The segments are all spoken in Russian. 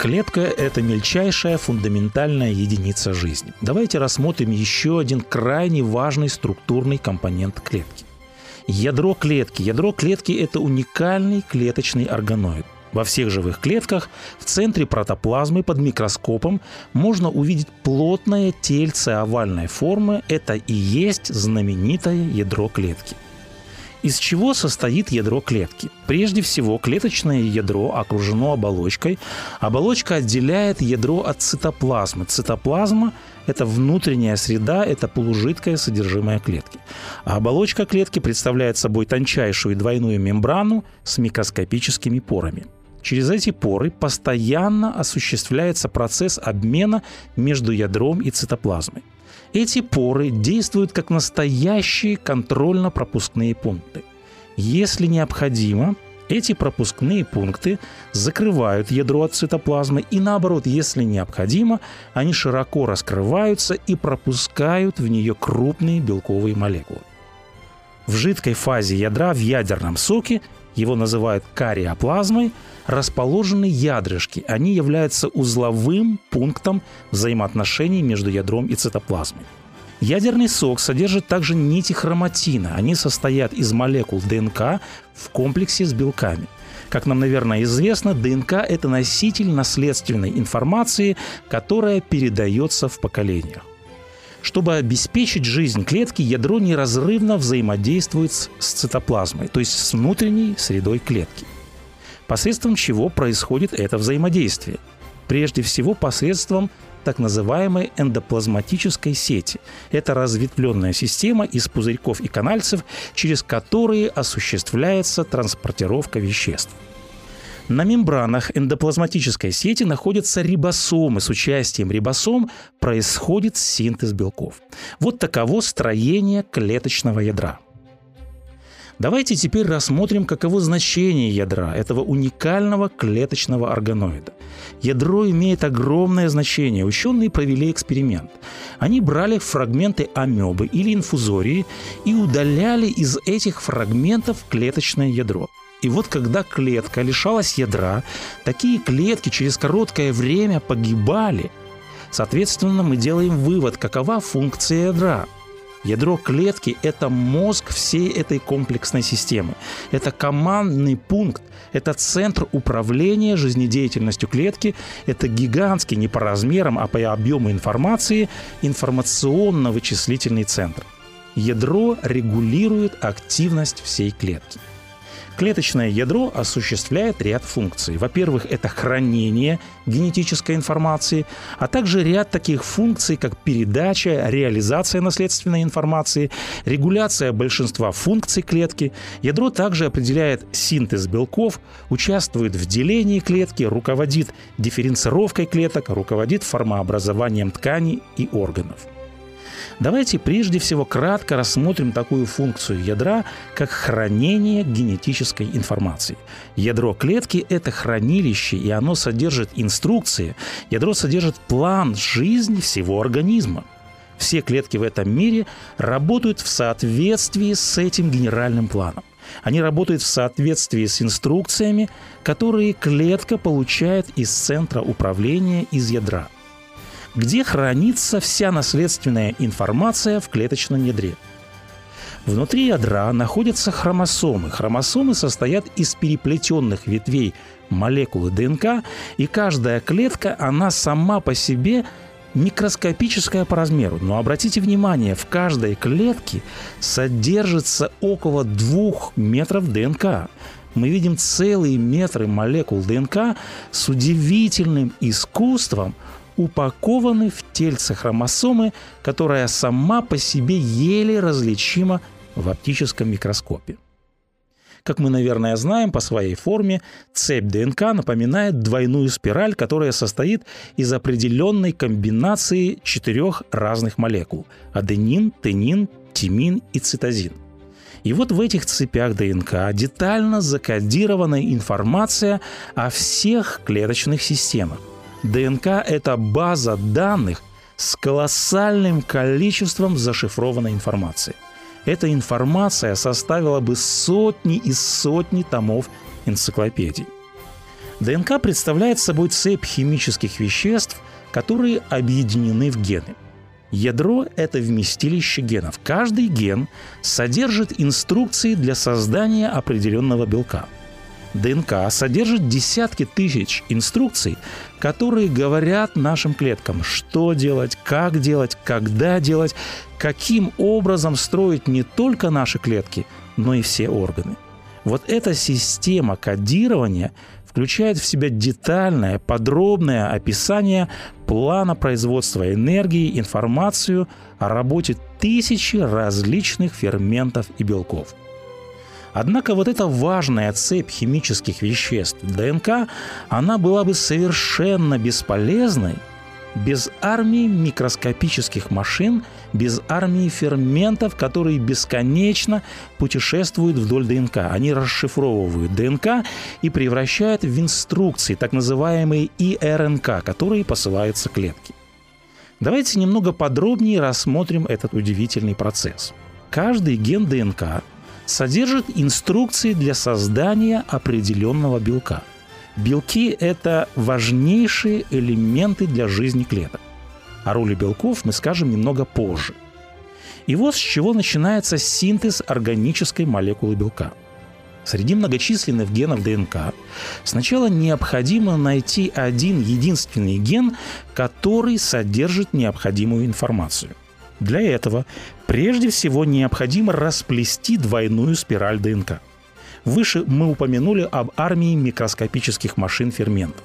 Клетка – это мельчайшая фундаментальная единица жизни. Давайте рассмотрим еще один крайне важный структурный компонент клетки. Ядро клетки. Ядро клетки – это уникальный клеточный органоид. Во всех живых клетках в центре протоплазмы под микроскопом можно увидеть плотное тельце овальной формы. Это и есть знаменитое ядро клетки – из чего состоит ядро клетки? Прежде всего, клеточное ядро окружено оболочкой. Оболочка отделяет ядро от цитоплазмы. Цитоплазма – это внутренняя среда, это полужидкое содержимое клетки. А оболочка клетки представляет собой тончайшую двойную мембрану с микроскопическими порами. Через эти поры постоянно осуществляется процесс обмена между ядром и цитоплазмой. Эти поры действуют как настоящие контрольно-пропускные пункты. Если необходимо, эти пропускные пункты закрывают ядро от цитоплазмы, и наоборот, если необходимо, они широко раскрываются и пропускают в нее крупные белковые молекулы. В жидкой фазе ядра в ядерном соке, его называют кариоплазмой, расположены ядрышки. Они являются узловым пунктом взаимоотношений между ядром и цитоплазмой. Ядерный сок содержит также нити хроматина. Они состоят из молекул ДНК в комплексе с белками. Как нам, наверное, известно, ДНК – это носитель наследственной информации, которая передается в поколениях. Чтобы обеспечить жизнь клетки, ядро неразрывно взаимодействует с цитоплазмой, то есть с внутренней средой клетки – посредством чего происходит это взаимодействие. Прежде всего посредством так называемой эндоплазматической сети. Это разветвленная система из пузырьков и канальцев, через которые осуществляется транспортировка веществ. На мембранах эндоплазматической сети находятся рибосомы. С участием рибосом происходит синтез белков. Вот таково строение клеточного ядра – Давайте теперь рассмотрим, каково значение ядра, этого уникального клеточного органоида. Ядро имеет огромное значение. Ученые провели эксперимент. Они брали фрагменты амебы или инфузории и удаляли из этих фрагментов клеточное ядро. И вот когда клетка лишалась ядра, такие клетки через короткое время погибали. Соответственно, мы делаем вывод, какова функция ядра – Ядро клетки – это мозг всей этой комплексной системы. Это командный пункт, это центр управления жизнедеятельностью клетки, это гигантский не по размерам, а по объему информации информационно-вычислительный центр. Ядро регулирует активность всей клетки. Клеточное ядро осуществляет ряд функций. Во-первых, это хранение генетической информации, а также ряд таких функций, как передача, реализация наследственной информации, регуляция большинства функций клетки. Ядро также определяет синтез белков, участвует в делении клетки, руководит дифференцировкой клеток, руководит формообразованием тканей и органов. Давайте прежде всего кратко рассмотрим такую функцию ядра, как хранение генетической информации. Ядро клетки – это хранилище, и оно содержит инструкции. Ядро содержит план жизни всего организма. Все клетки в этом мире работают в соответствии с этим генеральным планом. Они работают в соответствии с инструкциями, которые клетка получает из центра управления из ядра – где хранится вся наследственная информация в клеточном ядре. Внутри ядра находятся хромосомы. Хромосомы состоят из переплетенных ветвей молекулы ДНК, и каждая клетка, она сама по себе микроскопическая по размеру. Но обратите внимание, в каждой клетке содержится около двух метров ДНК. Мы видим целые метры молекул ДНК с удивительным искусством – упакованы в тельце хромосомы, которая сама по себе еле различима в оптическом микроскопе. Как мы, наверное, знаем, по своей форме цепь ДНК напоминает двойную спираль, которая состоит из определенной комбинации четырех разных молекул – аденин, тенин, тимин и цитозин. И вот в этих цепях ДНК детально закодирована информация о всех клеточных системах. ДНК – это база данных с колоссальным количеством зашифрованной информации. Эта информация составила бы сотни и сотни томов энциклопедий. ДНК представляет собой цепь химических веществ, которые объединены в гены. Ядро – это вместилище генов. Каждый ген содержит инструкции для создания определенного белка – ДНК содержит десятки тысяч инструкций, которые говорят нашим клеткам, что делать, как делать, когда делать, каким образом строить не только наши клетки, но и все органы. Вот эта система кодирования включает в себя детальное, подробное описание плана производства энергии, информацию о работе тысячи различных ферментов и белков – Однако вот эта важная цепь химических веществ ДНК, она была бы совершенно бесполезной без армии микроскопических машин, без армии ферментов, которые бесконечно путешествуют вдоль ДНК. Они расшифровывают ДНК и превращают в инструкции, так называемые ИРНК, которые посылаются клетке. Давайте немного подробнее рассмотрим этот удивительный процесс. Каждый ген ДНК содержит инструкции для создания определенного белка. Белки – это важнейшие элементы для жизни клеток. О роли белков мы скажем немного позже. И вот с чего начинается синтез органической молекулы белка. Среди многочисленных генов ДНК сначала необходимо найти один единственный ген, который содержит необходимую информацию. Для этого прежде всего необходимо расплести двойную спираль ДНК. Выше мы упомянули об армии микроскопических машин ферментов.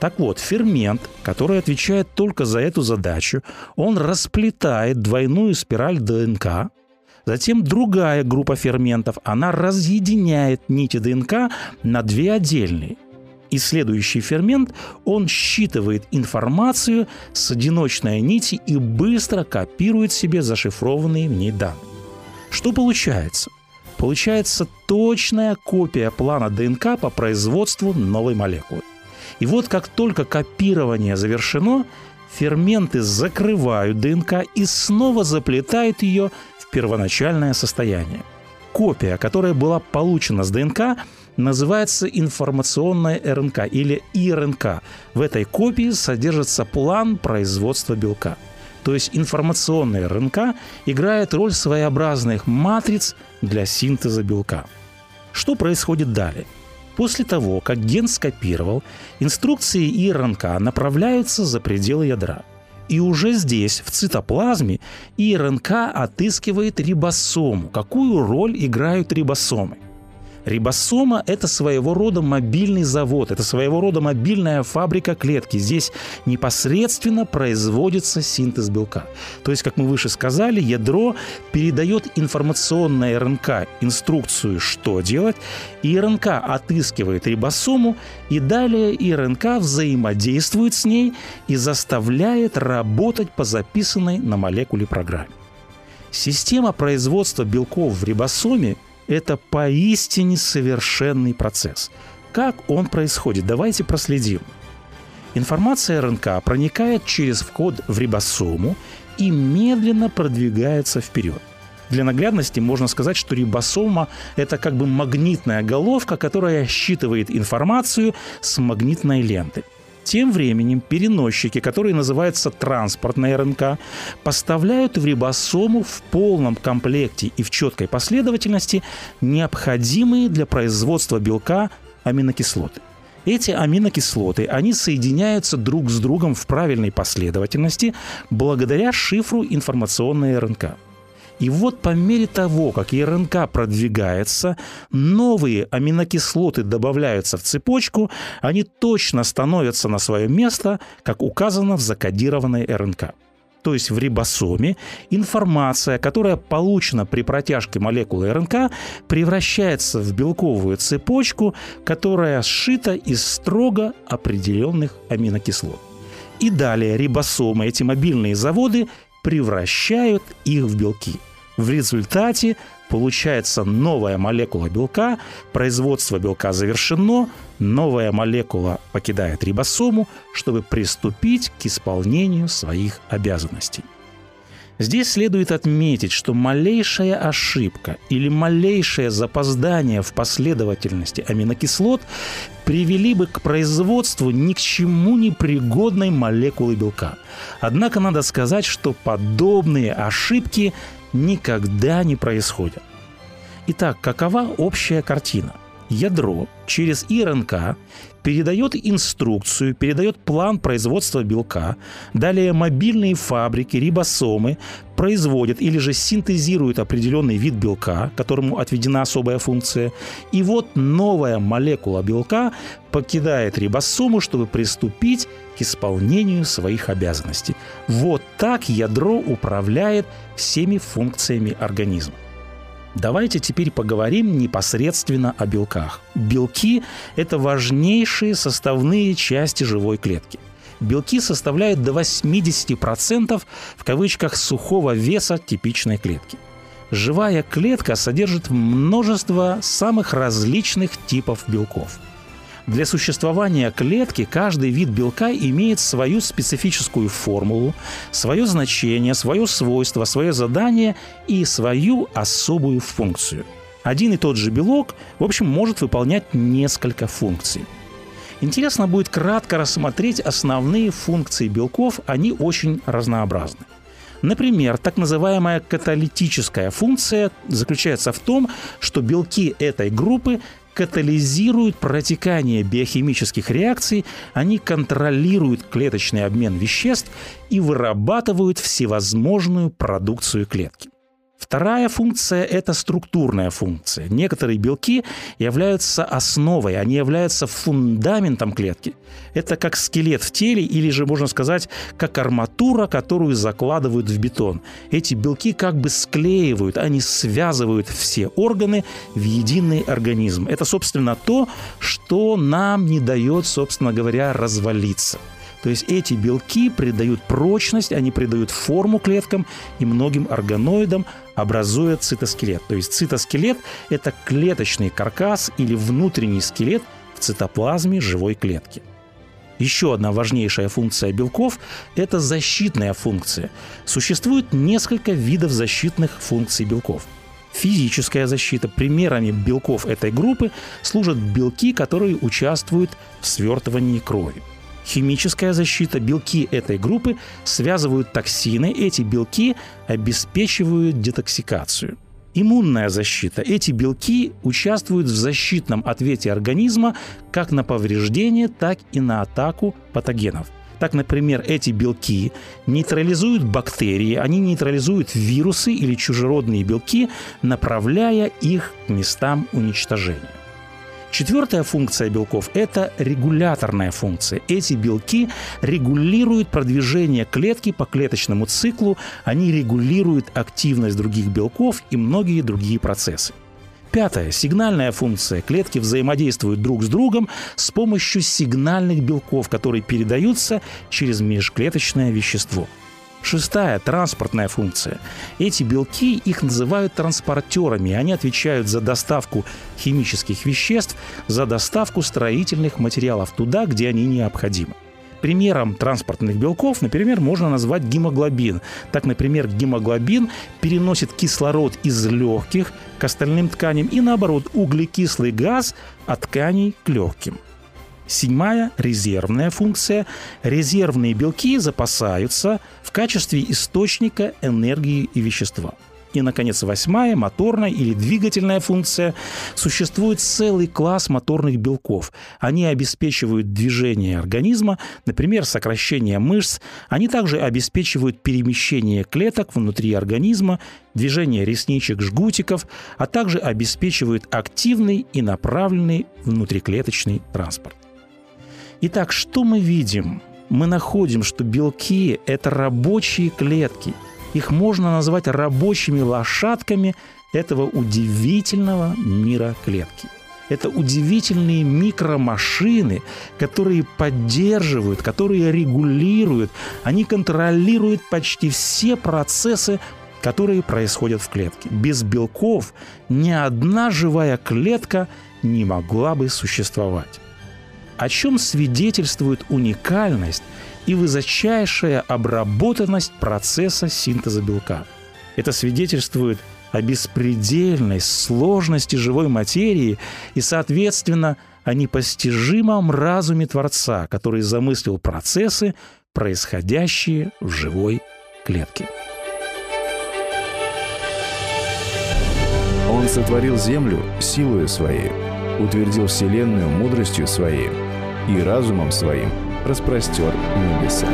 Так вот, фермент, который отвечает только за эту задачу, он расплетает двойную спираль ДНК, Затем другая группа ферментов, она разъединяет нити ДНК на две отдельные. И следующий фермент, он считывает информацию с одиночной нити и быстро копирует себе зашифрованные в ней данные. Что получается? Получается точная копия плана ДНК по производству новой молекулы. И вот как только копирование завершено, ферменты закрывают ДНК и снова заплетают ее в первоначальное состояние. Копия, которая была получена с ДНК, называется информационная РНК или ИРНК. В этой копии содержится план производства белка. То есть информационная РНК играет роль своеобразных матриц для синтеза белка. Что происходит далее? После того, как ген скопировал, инструкции ИРНК направляются за пределы ядра. И уже здесь, в цитоплазме, ИРНК отыскивает рибосому. Какую роль играют рибосомы? Рибосома – это своего рода мобильный завод, это своего рода мобильная фабрика клетки. Здесь непосредственно производится синтез белка. То есть, как мы выше сказали, ядро передает информационное РНК инструкцию, что делать, и РНК отыскивает рибосому, и далее РНК взаимодействует с ней и заставляет работать по записанной на молекуле программе. Система производства белков в рибосоме это поистине совершенный процесс. Как он происходит? Давайте проследим. Информация РНК проникает через вход в рибосому и медленно продвигается вперед. Для наглядности можно сказать, что рибосома – это как бы магнитная головка, которая считывает информацию с магнитной ленты – тем временем переносчики, которые называются транспортной РНК, поставляют в рибосому в полном комплекте и в четкой последовательности необходимые для производства белка аминокислоты. Эти аминокислоты, они соединяются друг с другом в правильной последовательности благодаря шифру информационной РНК. И вот по мере того, как РНК продвигается, новые аминокислоты добавляются в цепочку, они точно становятся на свое место, как указано в закодированной РНК. то есть в рибосоме, информация, которая получена при протяжке молекулы РНК, превращается в белковую цепочку, которая сшита из строго определенных аминокислот. И далее рибосомы, эти мобильные заводы, превращают их в белки. В результате получается новая молекула белка, производство белка завершено, новая молекула покидает рибосому, чтобы приступить к исполнению своих обязанностей. Здесь следует отметить, что малейшая ошибка или малейшее запоздание в последовательности аминокислот привели бы к производству ни к чему не пригодной молекулы белка. Однако надо сказать, что подобные ошибки никогда не происходят. Итак, какова общая картина? Ядро через ИРНК передает инструкцию, передает план производства белка. Далее мобильные фабрики, рибосомы производят или же синтезируют определенный вид белка, которому отведена особая функция. И вот новая молекула белка покидает рибосому, чтобы приступить к исполнению своих обязанностей. Вот так ядро управляет всеми функциями организма. Давайте теперь поговорим непосредственно о белках. Белки – это важнейшие составные части живой клетки. Белки составляют до 80% в кавычках сухого веса типичной клетки. Живая клетка содержит множество самых различных типов белков – для существования клетки каждый вид белка имеет свою специфическую формулу, свое значение, свое свойство, свое задание и свою особую функцию. Один и тот же белок, в общем, может выполнять несколько функций. Интересно будет кратко рассмотреть основные функции белков, они очень разнообразны. Например, так называемая каталитическая функция заключается в том, что белки этой группы катализируют протекание биохимических реакций, они контролируют клеточный обмен веществ и вырабатывают всевозможную продукцию клетки. Вторая функция – это структурная функция. Некоторые белки являются основой, они являются фундаментом клетки. Это как скелет в теле или же, можно сказать, как арматура, которую закладывают в бетон. Эти белки как бы склеивают, они связывают все органы в единый организм. Это, собственно, то, что нам не дает, собственно говоря, развалиться – то есть эти белки придают прочность, они придают форму клеткам и многим органоидам, образуя цитоскелет. То есть цитоскелет – это клеточный каркас или внутренний скелет в цитоплазме живой клетки. Еще одна важнейшая функция белков – это защитная функция. Существует несколько видов защитных функций белков. Физическая защита. Примерами белков этой группы служат белки, которые участвуют в свертывании крови. Химическая защита. Белки этой группы связывают токсины. Эти белки обеспечивают детоксикацию. Иммунная защита. Эти белки участвуют в защитном ответе организма как на повреждение, так и на атаку патогенов. Так, например, эти белки нейтрализуют бактерии, они нейтрализуют вирусы или чужеродные белки, направляя их к местам уничтожения. Четвертая функция белков – это регуляторная функция. Эти белки регулируют продвижение клетки по клеточному циклу, они регулируют активность других белков и многие другие процессы. Пятое. Сигнальная функция. Клетки взаимодействуют друг с другом с помощью сигнальных белков, которые передаются через межклеточное вещество. Шестая – транспортная функция. Эти белки, их называют транспортерами. Они отвечают за доставку химических веществ, за доставку строительных материалов туда, где они необходимы. Примером транспортных белков, например, можно назвать гемоглобин. Так, например, гемоглобин переносит кислород из легких к остальным тканям и, наоборот, углекислый газ от тканей к легким. Седьмая – резервная функция. Резервные белки запасаются в качестве источника энергии и вещества. И, наконец, восьмая, моторная или двигательная функция. Существует целый класс моторных белков. Они обеспечивают движение организма, например, сокращение мышц. Они также обеспечивают перемещение клеток внутри организма, движение ресничек, жгутиков, а также обеспечивают активный и направленный внутриклеточный транспорт. Итак, что мы видим? мы находим, что белки – это рабочие клетки. Их можно назвать рабочими лошадками этого удивительного мира клетки. Это удивительные микромашины, которые поддерживают, которые регулируют, они контролируют почти все процессы, которые происходят в клетке. Без белков ни одна живая клетка не могла бы существовать. О чем свидетельствует уникальность и высочайшая обработанность процесса синтеза белка. Это свидетельствует о беспредельной сложности живой материи и, соответственно, о непостижимом разуме Творца, который замыслил процессы, происходящие в живой клетке. Он сотворил землю силою своей, утвердил вселенную мудростью своей и разумом своим распростер небеса.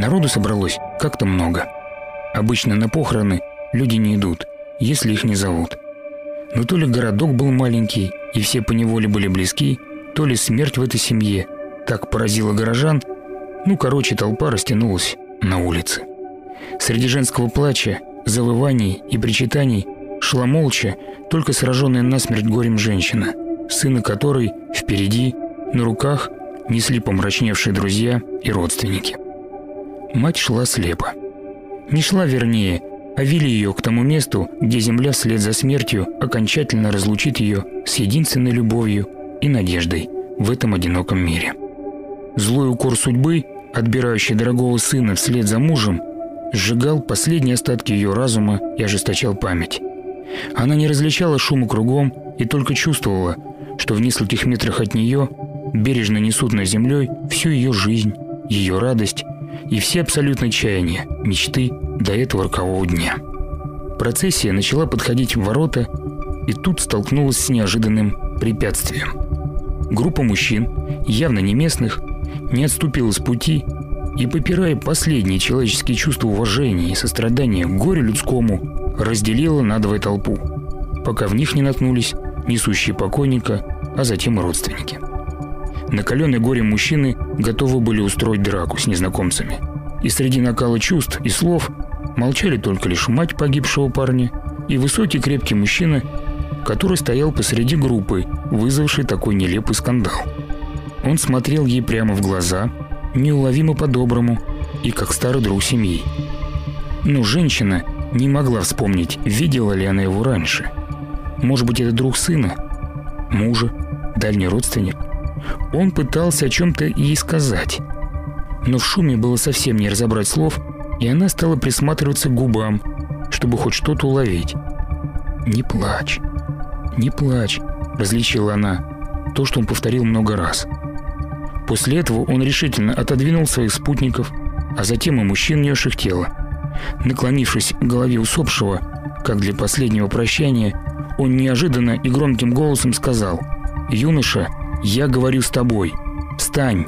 Народу собралось как-то много. Обычно на похороны люди не идут, если их не зовут. Но то ли городок был маленький, и все поневоле были близки, то ли смерть в этой семье так поразила горожан, ну, короче, толпа растянулась на улице. Среди женского плача, завываний и причитаний шла молча, только сраженная насмерть горем женщина, сына которой впереди, на руках, несли помрачневшие друзья и родственники. Мать шла слепо. Не шла вернее, а вели ее к тому месту, где земля вслед за смертью окончательно разлучит ее с единственной любовью и надеждой в этом одиноком мире. Злой укор судьбы, отбирающий дорогого сына вслед за мужем, сжигал последние остатки ее разума и ожесточал память. Она не различала шума кругом и только чувствовала, что в нескольких метрах от нее бережно несут на землей всю ее жизнь, ее радость и все абсолютно чаяния, мечты до этого рокового дня. Процессия начала подходить в ворота и тут столкнулась с неожиданным препятствием. Группа мужчин, явно не местных, не отступила с пути и, попирая последние человеческие чувства уважения и сострадания к горю людскому, разделила надвое толпу, пока в них не наткнулись несущие покойника, а затем и родственники. Накаленные горем мужчины готовы были устроить драку с незнакомцами. И среди накала чувств и слов молчали только лишь мать погибшего парня и высокий крепкий мужчина, который стоял посреди группы, вызвавший такой нелепый скандал. Он смотрел ей прямо в глаза, неуловимо по-доброму и как старый друг семьи. Но женщина не могла вспомнить, видела ли она его раньше. Может быть, это друг сына, мужа, дальний родственник. Он пытался о чем-то ей сказать. Но в шуме было совсем не разобрать слов, и она стала присматриваться к губам, чтобы хоть что-то уловить. «Не плачь, не плачь», – различила она, то, что он повторил много раз. После этого он решительно отодвинул своих спутников, а затем и мужчин, несших тело. Наклонившись к голове усопшего, как для последнего прощания, он неожиданно и громким голосом сказал «Юноша, я говорю с тобой. Встань!»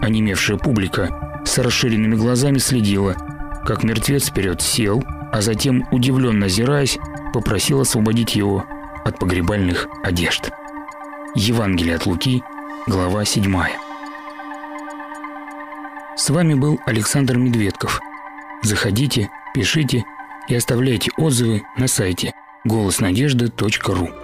Онемевшая публика с расширенными глазами следила, как мертвец вперед сел, а затем, удивленно озираясь, попросил освободить его от погребальных одежд. Евангелие от Луки, глава 7. С вами был Александр Медведков. Заходите, пишите и оставляйте отзывы на сайте голоснадежды.ру.